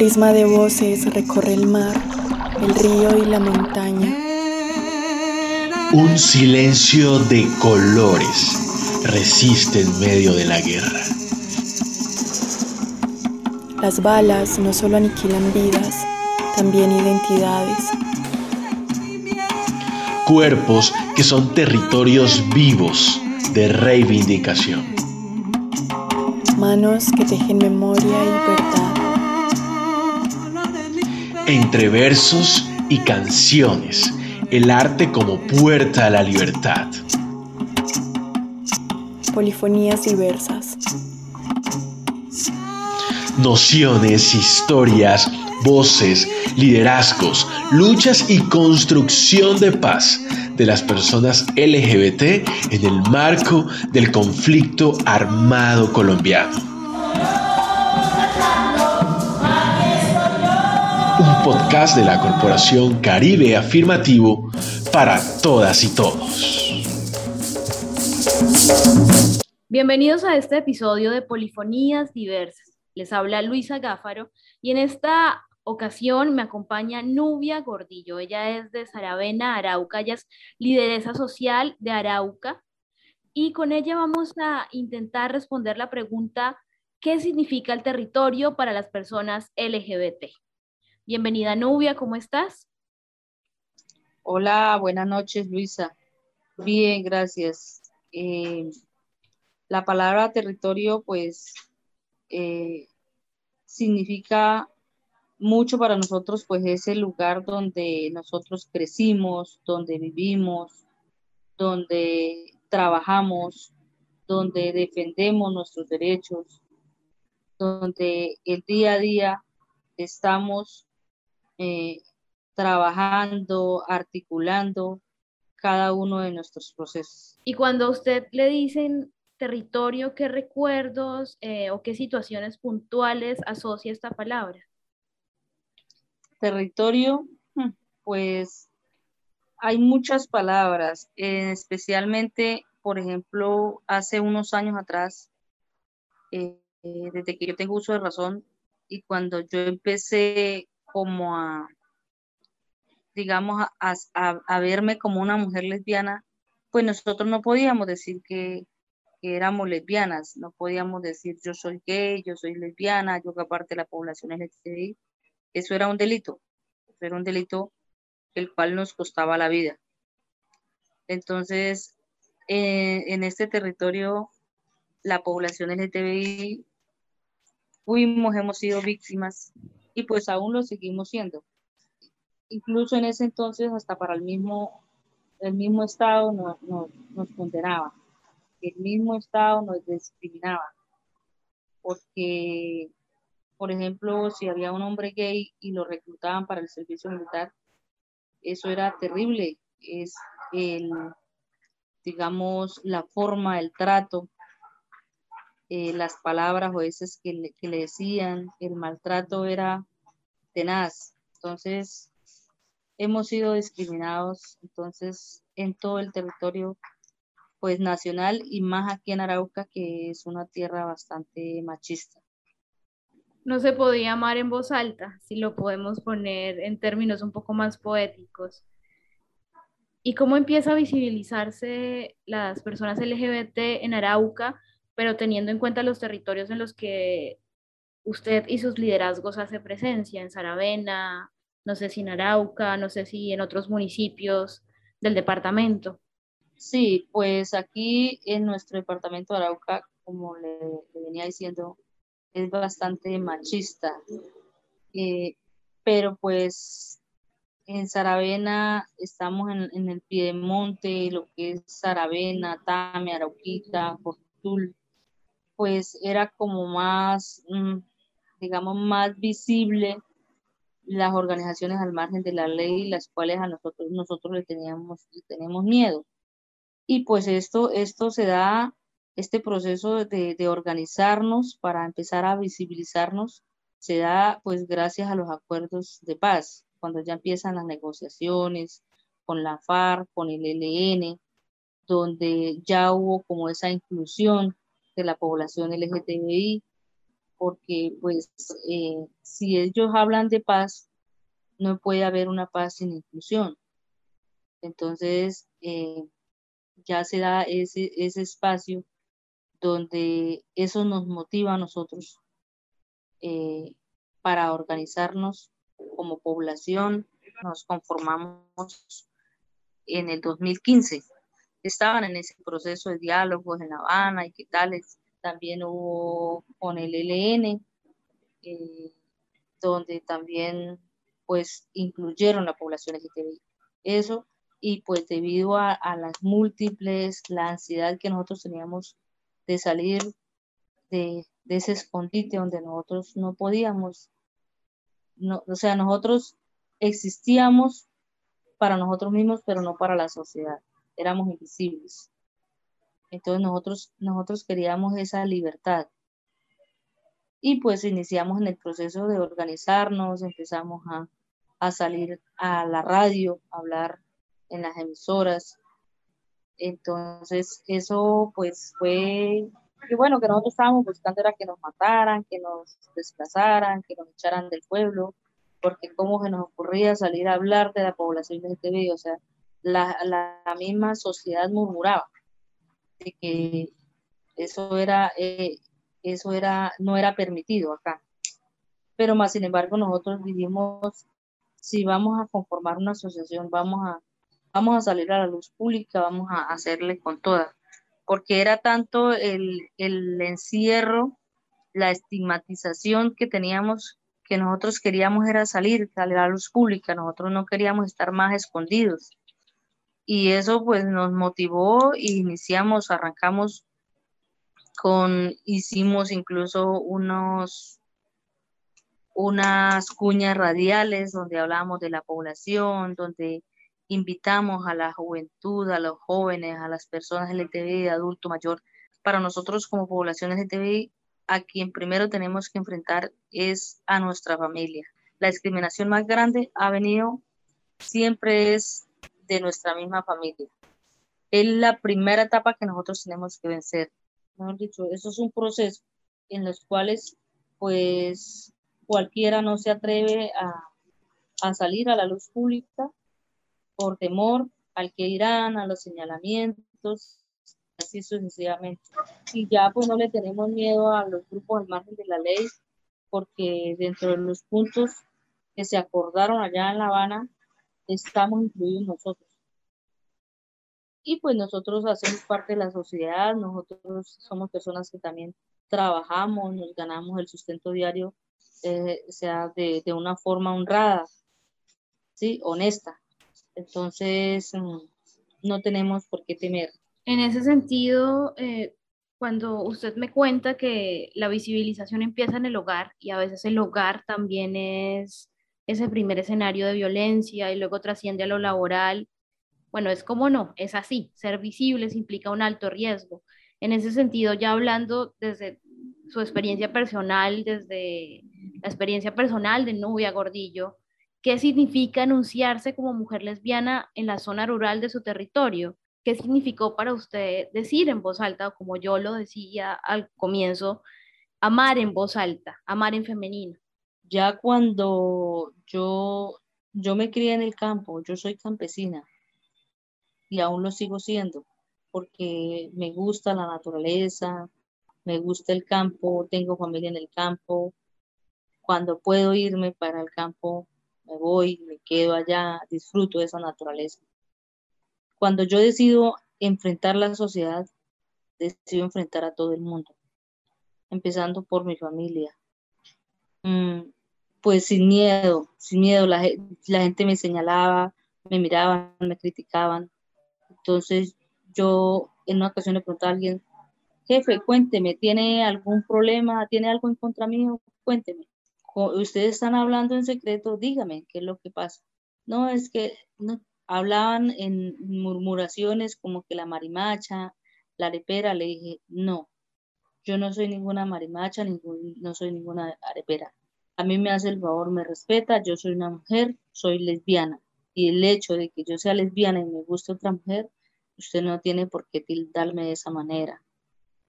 prisma de voces recorre el mar, el río y la montaña. Un silencio de colores resiste en medio de la guerra. Las balas no solo aniquilan vidas, también identidades. Cuerpos que son territorios vivos de reivindicación. Manos que tejen memoria y verdad. Entre versos y canciones, el arte como puerta a la libertad. Polifonías diversas. Nociones, historias, voces, liderazgos, luchas y construcción de paz de las personas LGBT en el marco del conflicto armado colombiano. Podcast de la Corporación Caribe Afirmativo para todas y todos. Bienvenidos a este episodio de Polifonías Diversas. Les habla Luisa Gáfaro y en esta ocasión me acompaña Nubia Gordillo. Ella es de Saravena, Arauca. Ella es lideresa social de Arauca. Y con ella vamos a intentar responder la pregunta, ¿qué significa el territorio para las personas LGBT? Bienvenida Nubia, ¿cómo estás? Hola, buenas noches Luisa. Bien, gracias. Eh, la palabra territorio pues eh, significa mucho para nosotros, pues es el lugar donde nosotros crecimos, donde vivimos, donde trabajamos, donde defendemos nuestros derechos, donde el día a día estamos eh, trabajando, articulando cada uno de nuestros procesos. Y cuando a usted le dicen territorio, ¿qué recuerdos eh, o qué situaciones puntuales asocia esta palabra? territorio, hmm, pues hay muchas palabras, eh, especialmente, por ejemplo, hace unos años atrás, eh, desde que yo tengo uso de razón y cuando yo empecé como a, digamos, a, a, verme como una mujer lesbiana, pues nosotros no podíamos decir que, éramos lesbianas, no podíamos decir yo soy gay, yo soy lesbiana, yo que aparte la población LGTBI, eso era un delito, era un delito el cual nos costaba la vida. Entonces, eh, en este territorio, la población LGTBI fuimos, hemos sido víctimas y pues aún lo seguimos siendo. Incluso en ese entonces, hasta para el mismo, el mismo Estado nos condenaba, el mismo Estado nos discriminaba, porque por ejemplo, si había un hombre gay y lo reclutaban para el servicio militar, eso era terrible. Es el, digamos, la forma, el trato, eh, las palabras o veces que le, que le decían, el maltrato era tenaz. Entonces, hemos sido discriminados, entonces, en todo el territorio pues nacional y más aquí en Arauca, que es una tierra bastante machista no se podía amar en voz alta, si lo podemos poner en términos un poco más poéticos. ¿Y cómo empieza a visibilizarse las personas LGBT en Arauca, pero teniendo en cuenta los territorios en los que usted y sus liderazgos hace presencia, en Saravena, no sé si en Arauca, no sé si en otros municipios del departamento? Sí, pues aquí en nuestro departamento de Arauca, como le, venía diciendo, es bastante machista. Eh, pero pues en Saravena estamos en, en, el Piedemonte, lo que es Saravena, Tame, Arauquita, Portul, pues era como más, mm, digamos, más visible las organizaciones al margen de la ley, las cuales a nosotros, nosotros le teníamos, le tenemos miedo. Y pues esto, esto se da este proceso de, organizarnos para empezar a visibilizarnos se da pues gracias a los acuerdos de paz, cuando ya empiezan las negociaciones con la FARC, con el ELN, donde ya hubo como esa inclusión de la población LGTBI, porque pues eh, si ellos hablan de paz, no puede haber una paz sin inclusión. Entonces, eh, ya se da ese, ese espacio donde eso nos motiva a nosotros eh, para organizarnos como población. Nos conformamos en el 2015. Estaban en ese proceso de diálogos en La Habana y qué tales también hubo con el LN, eh, donde también pues incluyeron la población LGTBI. Eso, y pues debido a, las múltiples, la ansiedad que nosotros teníamos de salir de, ese escondite donde nosotros no podíamos, no, o sea, nosotros existíamos para nosotros mismos, pero no para la sociedad, éramos invisibles. Entonces nosotros, nosotros queríamos esa libertad. Y pues iniciamos en el proceso de organizarnos, empezamos a, salir a la radio, a hablar en las emisoras. Entonces eso pues fue, y bueno, que nosotros estábamos buscando era que nos mataran, que nos desplazaran, que nos echaran del pueblo, porque cómo se nos ocurría salir a hablar de la población de TV, o sea, la, la misma sociedad murmuraba de que eso era, eh, eso era, no era permitido acá. Pero más sin embargo nosotros dijimos, si vamos a conformar una asociación, vamos a, vamos a salir a la luz pública, vamos a hacerle con todas, porque era tanto el, el encierro, la estigmatización que teníamos que nosotros queríamos era salir, salir a la luz pública, nosotros no queríamos estar más escondidos y eso pues nos motivó y iniciamos, arrancamos con, hicimos incluso unos, unas cuñas radiales donde hablamos de la población, donde invitamos a la juventud, a los jóvenes, a las personas LGTBI, adulto mayor. Para nosotros como población LGTBI, a quien primero tenemos que enfrentar es a nuestra familia. La discriminación más grande ha venido, siempre es de nuestra misma familia. Es la primera etapa que nosotros tenemos que vencer. Mejor dicho, eso es un proceso en los cuales pues cualquiera no se atreve a, a salir a la luz pública por temor al que irán, a los señalamientos, así sucesivamente. Y ya pues no le tenemos miedo a los grupos al margen de la ley, porque dentro de los puntos que se acordaron allá en La Habana, estamos incluidos nosotros. Y pues nosotros hacemos parte de la sociedad, nosotros somos personas que también trabajamos, nos ganamos el sustento diario, eh, sea de, de, una forma honrada, ¿sí? Honesta. Entonces, mm, no tenemos por qué temer. En ese sentido, eh, cuando usted me cuenta que la visibilización empieza en el hogar y a veces el hogar también es ese primer escenario de violencia y luego trasciende a lo laboral. Bueno, es como no, es así. Ser visibles implica un alto riesgo. En ese sentido, ya hablando desde su experiencia personal, desde la experiencia personal de Nubia Gordillo, ¿qué significa anunciarse como mujer lesbiana en la zona rural de su territorio? ¿Qué significó para usted decir en voz alta, como yo lo decía al comienzo, amar en voz alta, amar en femenino? Ya cuando yo, yo me crié en el campo, yo soy campesina y aún lo sigo siendo porque me gusta la naturaleza, me gusta el campo, tengo familia en el campo. Cuando puedo irme para el campo, me voy, me quedo allá, disfruto de esa naturaleza. Cuando yo decido enfrentar la sociedad, decido enfrentar a todo el mundo, empezando por mi familia. Mm, pues sin miedo, sin miedo, la, la gente me señalaba, me miraban, me criticaban. Entonces yo en una ocasión le pregunté a alguien, jefe, cuénteme, ¿tiene algún problema? ¿Tiene algo en contra mío? Cuénteme. Ustedes están hablando en secreto, dígame qué es lo que pasa. No, es que no, hablaban en murmuraciones como que la marimacha, la arepera, le dije, no, yo no soy ninguna marimacha, ningún, no soy ninguna arepera a mí me hace el favor, me respeta, yo soy una mujer, soy lesbiana. Y el hecho de que yo sea lesbiana y me guste otra mujer, usted no tiene por qué tildarme de esa manera.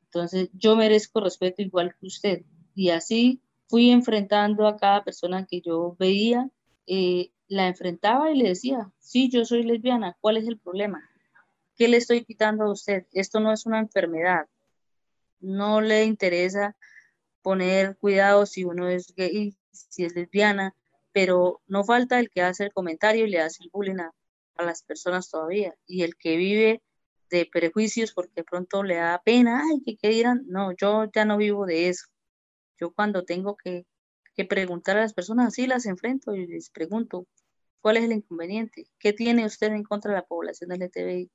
Entonces, yo merezco respeto igual que usted. y así fui enfrentando a cada persona que yo veía, eh, la enfrentaba y le decía, sí, yo soy lesbiana, ¿cuál es el problema? ¿Qué le estoy quitando a usted? Esto no es una enfermedad. No le interesa poner cuidado si uno es gay, si es lesbiana, pero no falta el que hace el comentario y le hace el bullying a, las personas todavía. Y el que vive de prejuicios porque pronto le da pena, ay, que dirán. No, yo ya no vivo de eso. Yo cuando tengo que, que preguntar a las personas, así las enfrento y les pregunto, ¿cuál es el inconveniente? ¿Qué tiene usted en contra de la población LGTBI?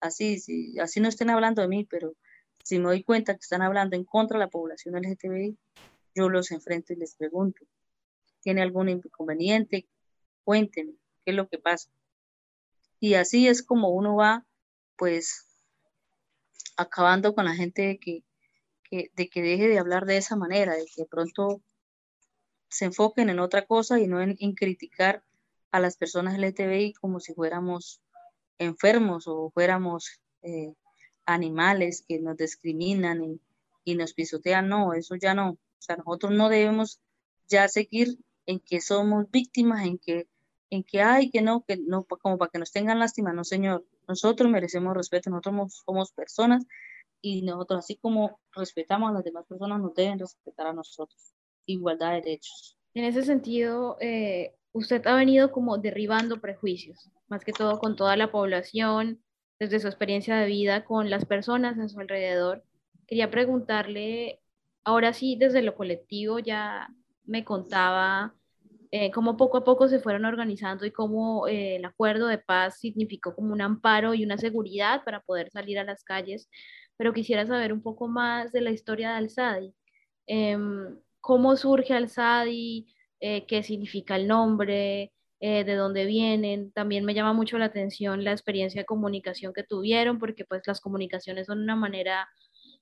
Así, sí, así no estén hablando de mí, pero si me doy cuenta que están hablando en contra de la población LGTBI, yo los enfrento y les pregunto, ¿tiene algún inconveniente? Cuéntenme, ¿qué es lo que pasa? Y así es como uno va, pues, acabando con la gente de que, de que deje de hablar de esa manera, de que de pronto se enfoquen en otra cosa y no en, criticar a las personas LGTBI como si fuéramos enfermos o fuéramos eh, animales que nos discriminan y, y, nos pisotean. No, eso ya no. O sea, nosotros no debemos ya seguir en que somos víctimas, en que, en que hay, que no, que no, como para que nos tengan lástima. No, señor. Nosotros merecemos respeto, nosotros somos, personas y nosotros, así como respetamos a las demás personas, nos deben respetar a nosotros. Igualdad de derechos. En ese sentido, eh, usted ha venido como derribando prejuicios, más que todo con toda la población, desde su experiencia de vida con las personas en su alrededor. Quería preguntarle, ahora sí, desde lo colectivo ya me contaba eh, cómo poco a poco se fueron organizando y cómo eh, el acuerdo de paz significó como un amparo y una seguridad para poder salir a las calles, pero quisiera saber un poco más de la historia de Alzadi. Em, ¿Cómo surge Alzadi? Eh, ¿Qué significa el nombre? Eh, de dónde vienen. También me llama mucho la atención la experiencia de comunicación que tuvieron, porque pues las comunicaciones son una manera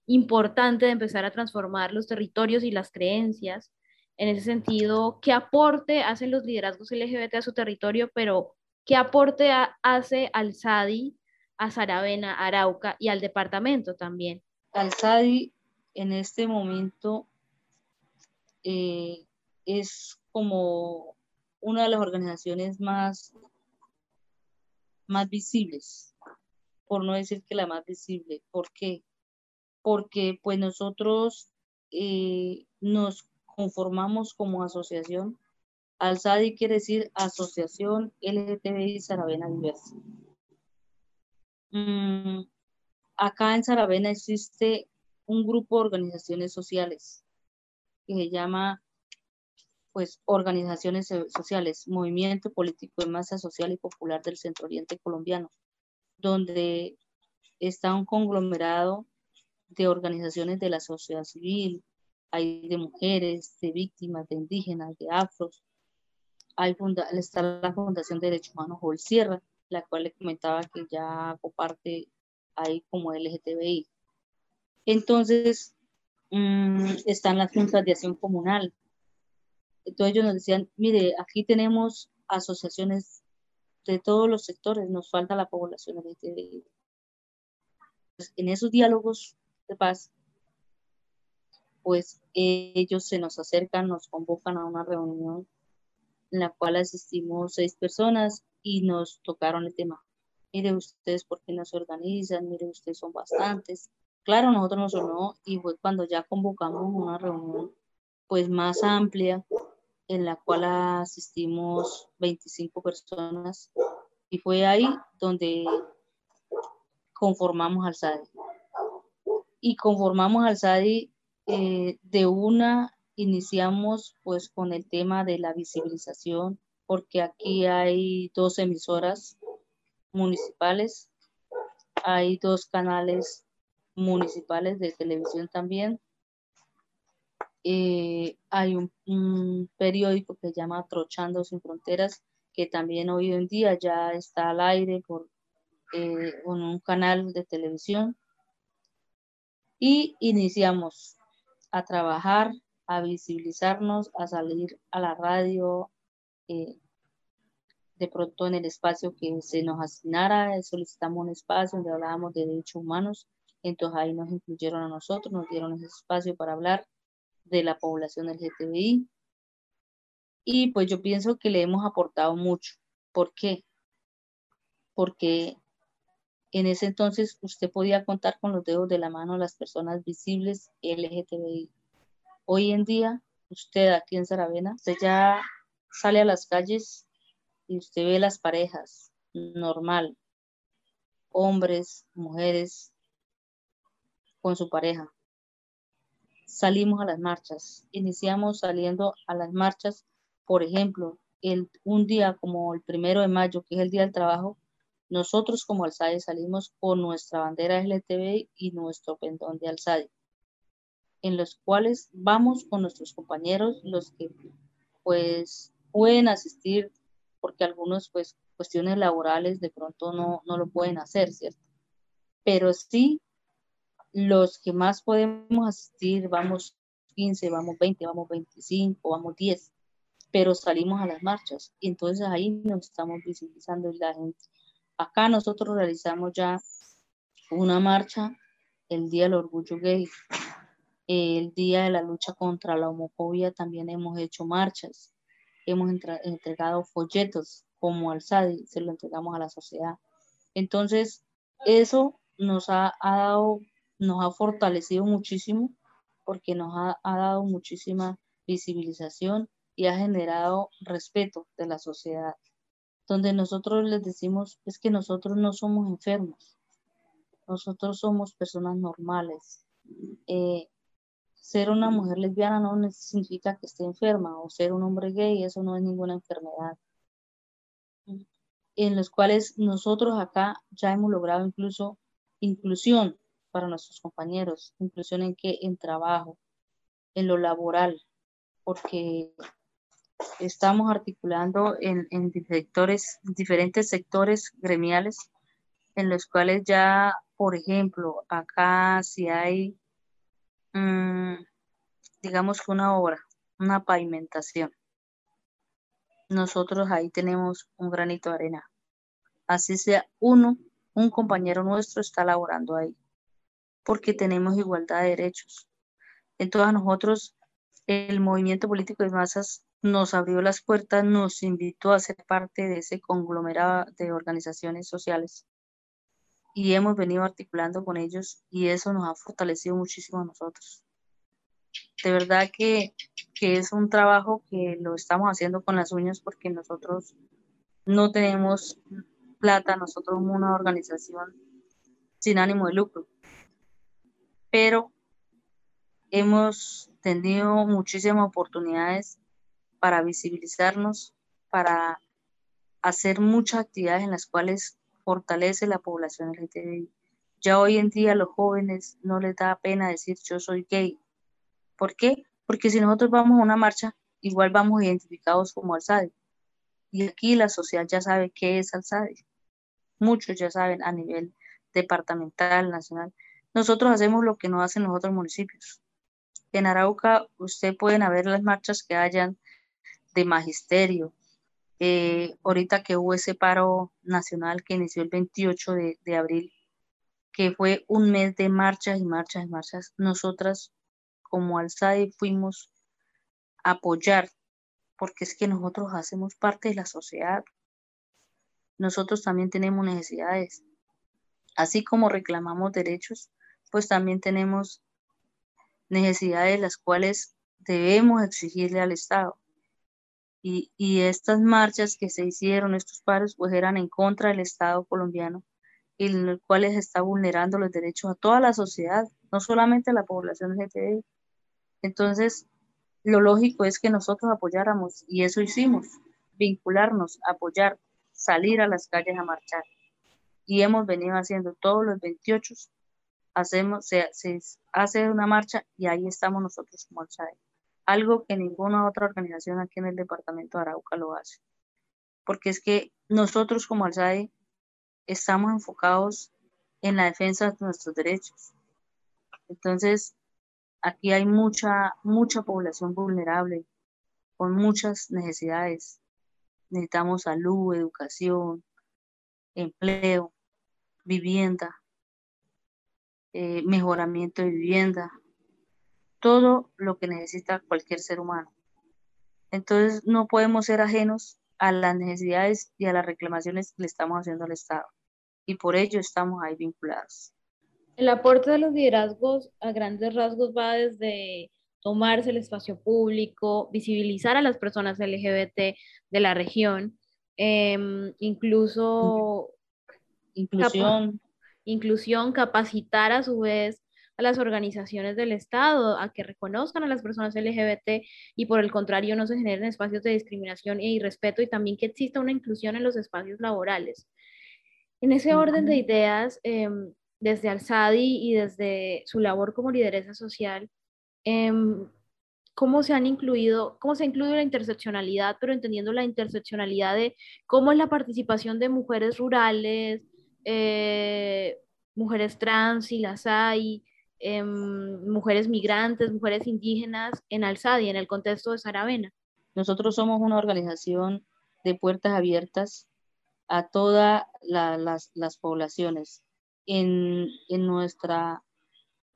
importante de empezar a transformar los territorios y las creencias. En ese sentido, ¿qué aporte hacen los liderazgos LGBT a su territorio, pero qué aporte hace al SADI, a Saravena, a Arauca y al departamento también? Al SADI en este momento eh, es como una de las organizaciones más, más visibles, por no decir que la más visible. ¿Por qué? Porque pues nosotros eh, nos conformamos como asociación. Alzadi quiere decir Asociación LGTBI Saravena Diversa. Mm, acá en Saravena existe un grupo de organizaciones sociales que se llama pues organizaciones sociales, movimiento político de masa social y popular del Centro Oriente colombiano, donde está un conglomerado de organizaciones de la sociedad civil, hay de mujeres, de víctimas, de indígenas, de afros. Hay está la Fundación de Derechos Humanos Joel Sierra, la cual le comentaba que ya comparte ahí como LGTBI. Entonces, mm, están las juntas de acción comunal, entonces ellos nos decían, mire, aquí tenemos asociaciones de todos los sectores, nos falta la población LGTBI. Pues, en esos diálogos de paz, pues ellos se nos acercan, nos convocan a una reunión en la cual asistimos seis personas y nos tocaron el tema. Mire ustedes por qué no se organizan, mire ustedes son bastantes. Claro, nosotros nos sonó y fue cuando ya convocamos una reunión pues más amplia en la cual asistimos 25 personas y fue ahí donde conformamos al SADI. Y conformamos al SADI eh, de una, iniciamos pues con el tema de la visibilización, porque aquí hay dos emisoras municipales, hay dos canales municipales de televisión también, eh, hay un, periódico que se llama Trochando sin Fronteras, que también hoy en día ya está al aire por eh, un canal de televisión. Y iniciamos a trabajar, a visibilizarnos, a salir a la radio, eh, de pronto en el espacio que se nos asignara, solicitamos un espacio donde hablábamos de derechos humanos, entonces ahí nos incluyeron a nosotros, nos dieron ese espacio para hablar de la población LGTBI. Y pues yo pienso que le hemos aportado mucho. ¿Por qué? Porque en ese entonces usted podía contar con los dedos de la mano las personas visibles LGTBI. Hoy en día, usted aquí en Saravena, usted ya sale a las calles y usted ve las parejas normal, hombres, mujeres, con su pareja. Salimos a las marchas, iniciamos saliendo a las marchas, por ejemplo, el, un día como el primero de mayo, que es el Día del Trabajo, nosotros como Alzade salimos con nuestra bandera LTV y nuestro pendón de Alzade, en los cuales vamos con nuestros compañeros, los que pues pueden asistir, porque algunos pues cuestiones laborales de pronto no, no lo pueden hacer, ¿cierto? Pero sí, los que más podemos asistir, vamos 15, vamos 20, vamos 25, vamos 10, pero salimos a las marchas y entonces ahí nos estamos visibilizando y la gente Acá nosotros realizamos ya una marcha el Día del Orgullo Gay, el Día de la Lucha contra la Homofobia también hemos hecho marchas, hemos entregado folletos como al SADI, se lo entregamos a la sociedad. Entonces, eso nos ha, dado, nos ha fortalecido muchísimo porque nos ha, ha dado muchísima visibilización y ha generado respeto de la sociedad donde nosotros les decimos es que nosotros no somos enfermos, nosotros somos personas normales. Eh, ser una mujer lesbiana no significa que esté enferma o ser un hombre gay, eso no es ninguna enfermedad. En los cuales nosotros acá ya hemos logrado incluso inclusión para nuestros compañeros, inclusión en qué, en trabajo, en lo laboral, porque estamos articulando en, en diferentes sectores gremiales en los cuales ya, por ejemplo, acá si hay, mm, digamos una obra, una pavimentación, nosotros ahí tenemos un granito de arena. Así sea uno, un compañero nuestro está laborando ahí, porque tenemos igualdad de derechos. Entonces nosotros, el movimiento político de masas nos abrió las puertas, nos invitó a ser parte de ese conglomerado de organizaciones sociales y hemos venido articulando con ellos y eso nos ha fortalecido muchísimo a nosotros. De verdad que, que es un trabajo que lo estamos haciendo con las uñas porque nosotros no tenemos plata, nosotros somos una organización sin ánimo de lucro, pero hemos tenido muchísimas oportunidades para visibilizarnos, para hacer muchas actividades en las cuales fortalece la población LGTBI. Ya hoy en día a los jóvenes no les da pena decir yo soy gay. ¿Por qué? Porque si nosotros vamos a una marcha, igual vamos identificados como alzade. Y aquí la sociedad ya sabe qué es alzade. Muchos ya saben a nivel departamental, nacional. Nosotros hacemos lo que no hacen los otros municipios. En Arauca, usted pueden haber las marchas que hayan de magisterio. Eh, ahorita que hubo ese paro nacional que inició el 28 de, abril, que fue un mes de marchas y marchas y marchas, nosotras como Alzade fuimos a apoyar, porque es que nosotros hacemos parte de la sociedad. Nosotros también tenemos necesidades. Así como reclamamos derechos, pues también tenemos necesidades las cuales debemos exigirle al Estado. Y, estas marchas que se hicieron, estos paros, pues eran en contra del Estado colombiano, en los cuales está vulnerando los derechos a toda la sociedad, no solamente a la población LGTBI. Entonces, lo lógico es que nosotros apoyáramos, y eso hicimos, vincularnos, apoyar, salir a las calles a marchar. Y hemos venido haciendo todos los 28, hacemos, se, hace una marcha y ahí estamos nosotros como Alzade algo que ninguna otra organización aquí en el departamento de Arauca lo hace. Porque es que nosotros como Alzade estamos enfocados en la defensa de nuestros derechos. Entonces, aquí hay mucha, mucha población vulnerable, con muchas necesidades. Necesitamos salud, educación, empleo, vivienda, eh, mejoramiento de vivienda, todo lo que necesita cualquier ser humano. Entonces no podemos ser ajenos a las necesidades y a las reclamaciones que le estamos haciendo al Estado. Y por ello estamos ahí vinculados. El aporte de los liderazgos a grandes rasgos va desde tomarse el espacio público, visibilizar a las personas LGBT de la región, em, incluso inclusión. inclusión, capacitar a su vez a las organizaciones del Estado a que reconozcan a las personas LGBT y por el contrario no se generen espacios de discriminación e irrespeto y también que exista una inclusión en los espacios laborales. En ese orden de ideas, em, desde Alzadi y desde su labor como lideresa social, em, cómo se han incluido, cómo se ha incluido la interseccionalidad, pero entendiendo la interseccionalidad de cómo es la participación de mujeres rurales, eh, mujeres trans y las hay, Em, mujeres migrantes, mujeres indígenas en Alzadi, en el contexto de Saravena. Nosotros somos una organización de puertas abiertas a todas las, las, poblaciones. En, en nuestra,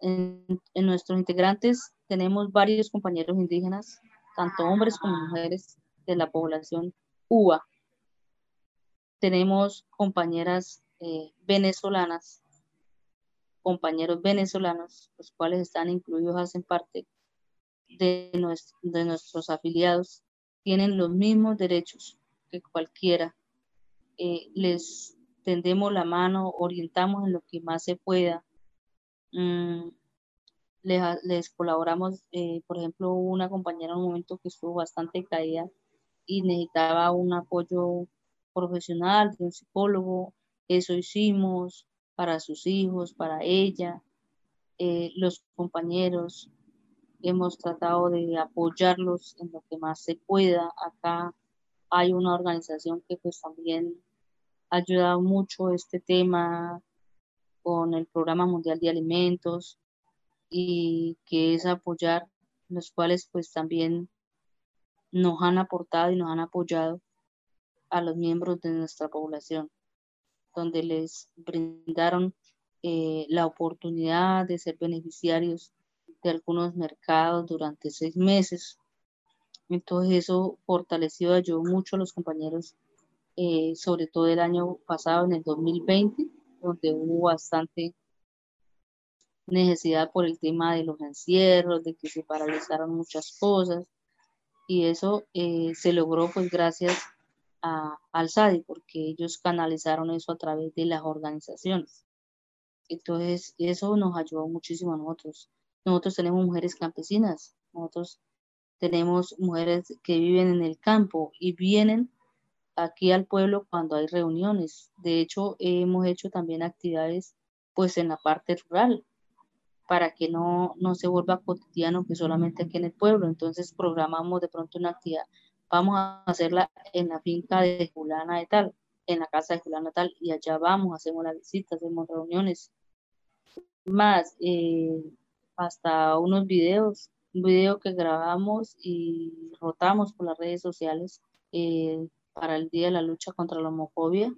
en, en, nuestros integrantes tenemos varios compañeros indígenas, tanto hombres como mujeres de la población UBA. Tenemos compañeras eh, venezolanas compañeros venezolanos, los cuales están incluidos, hacen parte de, de nuestros afiliados, tienen los mismos derechos que cualquiera. Eh, les tendemos la mano, orientamos en lo que más se pueda. Mm, les, colaboramos, eh, por ejemplo, una compañera en un momento que estuvo bastante caída y necesitaba un apoyo profesional de un psicólogo, eso hicimos, para sus hijos, para ella, eh, los compañeros. Hemos tratado de apoyarlos en lo que más se pueda. Acá hay una organización que pues también ha ayudado mucho este tema con el Programa Mundial de Alimentos y que es apoyar, los cuales pues también nos han aportado y nos han apoyado a los miembros de nuestra población donde les brindaron eh, la oportunidad de ser beneficiarios de algunos mercados durante seis meses. Entonces eso fortaleció, ayudó mucho a los compañeros, eh, sobre todo el año pasado, en el 2020, donde hubo bastante necesidad por el tema de los encierros, de que se paralizaron muchas cosas. Y eso eh, se logró pues gracias al SADI, porque ellos canalizaron eso a través de las organizaciones. Entonces, eso nos ayudó muchísimo a nosotros. Nosotros tenemos mujeres campesinas, nosotros tenemos mujeres que viven en el campo y vienen aquí al pueblo cuando hay reuniones. De hecho, hemos hecho también actividades pues en la parte rural para que no, no se vuelva cotidiano que solamente aquí en el pueblo. Entonces programamos de pronto una actividad vamos a hacerla en la finca de Julana de tal, en la casa de Julana tal, y allá vamos, hacemos la visita, hacemos reuniones. Más, eh, hasta unos videos, un video que grabamos y rotamos por las redes sociales eh, para el Día de la Lucha contra la Homofobia.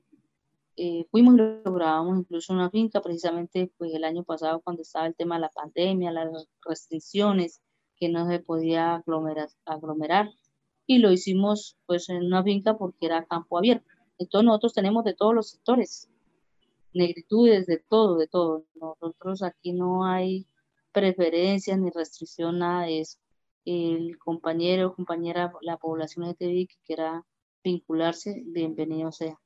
Eh, fuimos y lo grabamos incluso una finca, precisamente pues el año pasado cuando estaba el tema de la pandemia, las restricciones, que no se podía aglomerar y lo hicimos pues en una finca porque era campo abierto. Entonces nosotros tenemos de todos los sectores, negritudes, de todo, de todo. Nosotros aquí no hay preferencias ni restricción, nada de eso. El compañero o compañera, la población LGTBI que quiera vincularse, bienvenido sea.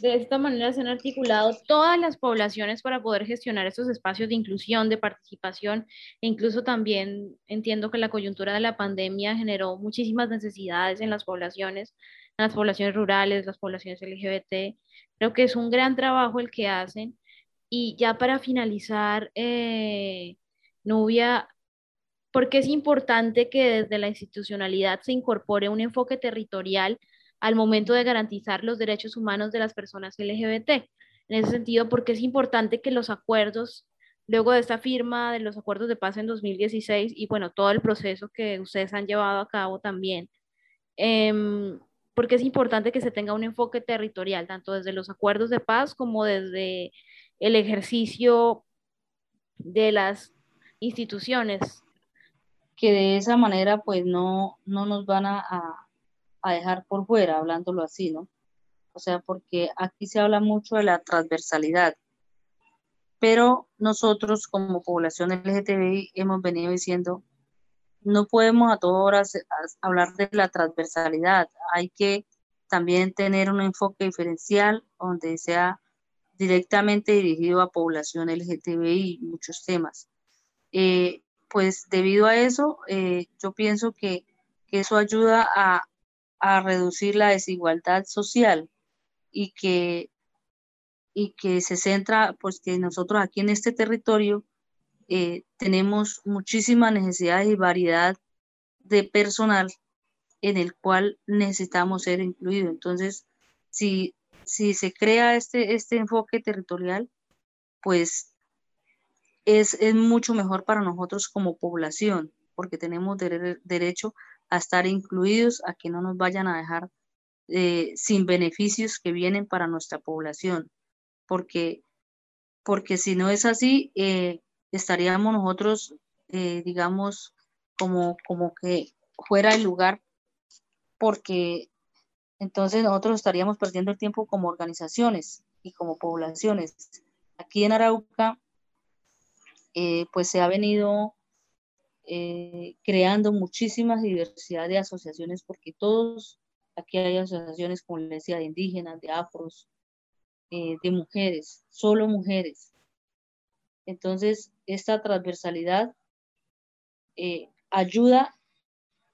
De esta manera se han articulado todas las poblaciones para poder gestionar estos espacios de inclusión, de participación e incluso también entiendo que la coyuntura de la pandemia generó muchísimas necesidades en las poblaciones, en las poblaciones rurales, las poblaciones LGBT. Creo que es un gran trabajo el que hacen. Y ya para finalizar, eh, Nubia, ¿por qué es importante que desde la institucionalidad se incorpore un enfoque territorial al momento de garantizar los derechos humanos de las personas LGBT. En ese sentido, porque es importante que los acuerdos, luego de esta firma de los acuerdos de paz en 2016 y bueno, todo el proceso que ustedes han llevado a cabo también, eh, porque es importante que se tenga un enfoque territorial, tanto desde los acuerdos de paz como desde el ejercicio de las instituciones que de esa manera pues no, no nos van a, a dejar por fuera, hablándolo así, ¿no? O sea, porque aquí se habla mucho de la transversalidad, pero nosotros como población LGTBI hemos venido diciendo, no podemos a todas horas hablar de la transversalidad, hay que también tener un enfoque diferencial donde sea directamente dirigido a población LGTBI, muchos temas. Eh, pues debido a eso, eh, yo pienso que, eso ayuda a, reducir la desigualdad social y que, y que se centra, pues que nosotros aquí en este territorio eh, tenemos muchísimas necesidades y variedad de personal en el cual necesitamos ser incluidos. Entonces, si, si se crea este, este enfoque territorial, pues es, es mucho mejor para nosotros como población, porque tenemos derecho a estar incluidos, a que no nos vayan a dejar eh, sin beneficios que vienen para nuestra población, porque, porque si no es así, eh, estaríamos nosotros, eh, digamos, como, como que fuera el lugar, porque entonces nosotros estaríamos perdiendo el tiempo como organizaciones y como poblaciones. Aquí en Arauca, pues se ha venido eh, creando muchísimas diversidad de asociaciones, porque todos, aquí hay asociaciones, como les decía, de indígenas, de afros, de mujeres, solo mujeres. Entonces, esta transversalidad eh, ayuda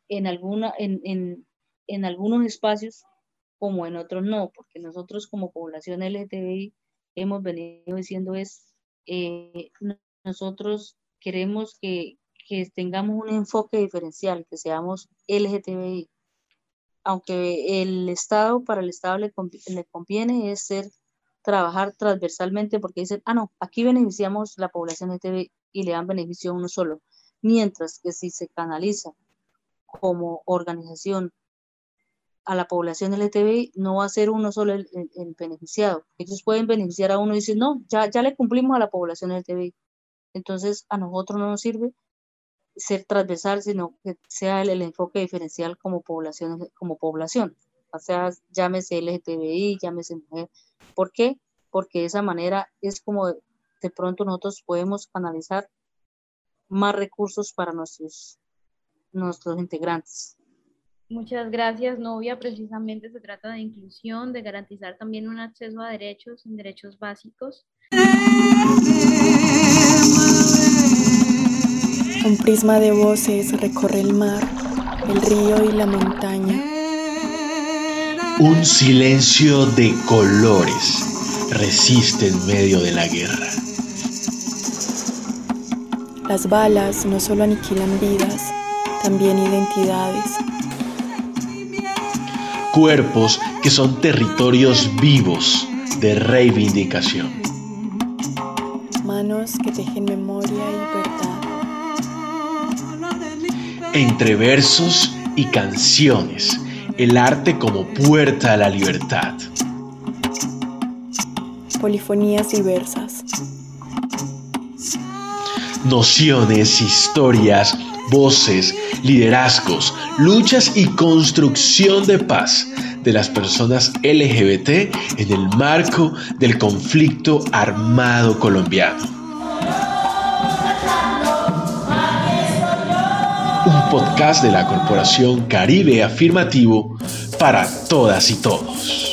en, alguna, en, algunos espacios como en otros no, porque nosotros como población LGTBI hemos venido diciendo es, eh, nosotros queremos que, tengamos un enfoque diferencial, que seamos LGTBI, aunque el Estado, para el Estado le, le conviene es ser trabajar transversalmente porque dicen, ah, no, aquí beneficiamos la población LGTBI y le dan beneficio a uno solo. Mientras que si se canaliza como organización a la población LGTBI, no va a ser uno solo el, beneficiado. Ellos pueden beneficiar a uno y decir, no, ya, ya le cumplimos a la población LGTBI. Entonces, a nosotros no nos sirve ser transversal, sino que sea el, enfoque diferencial como población, como población. O sea, llámese LGTBI, llámese mujer, ¿Por qué? Porque de esa manera es como de pronto nosotros podemos canalizar más recursos para nuestros, nuestros integrantes. Muchas gracias, novia. Precisamente se trata de inclusión, de garantizar también un acceso a derechos, derechos básicos. Un prisma de voces recorre el mar, el río y la montaña un silencio de colores resiste en medio de la guerra. Las balas no solo aniquilan vidas, también identidades. Cuerpos que son territorios vivos de reivindicación. Manos que tejen memoria y verdad. Entre versos y canciones el arte como puerta a la libertad. Polifonías diversas. Nociones, historias, voces, liderazgos, luchas y construcción de paz de las personas LGBT en el marco del conflicto armado colombiano. Podcast de la Corporación Caribe Afirmativo para todas y todos.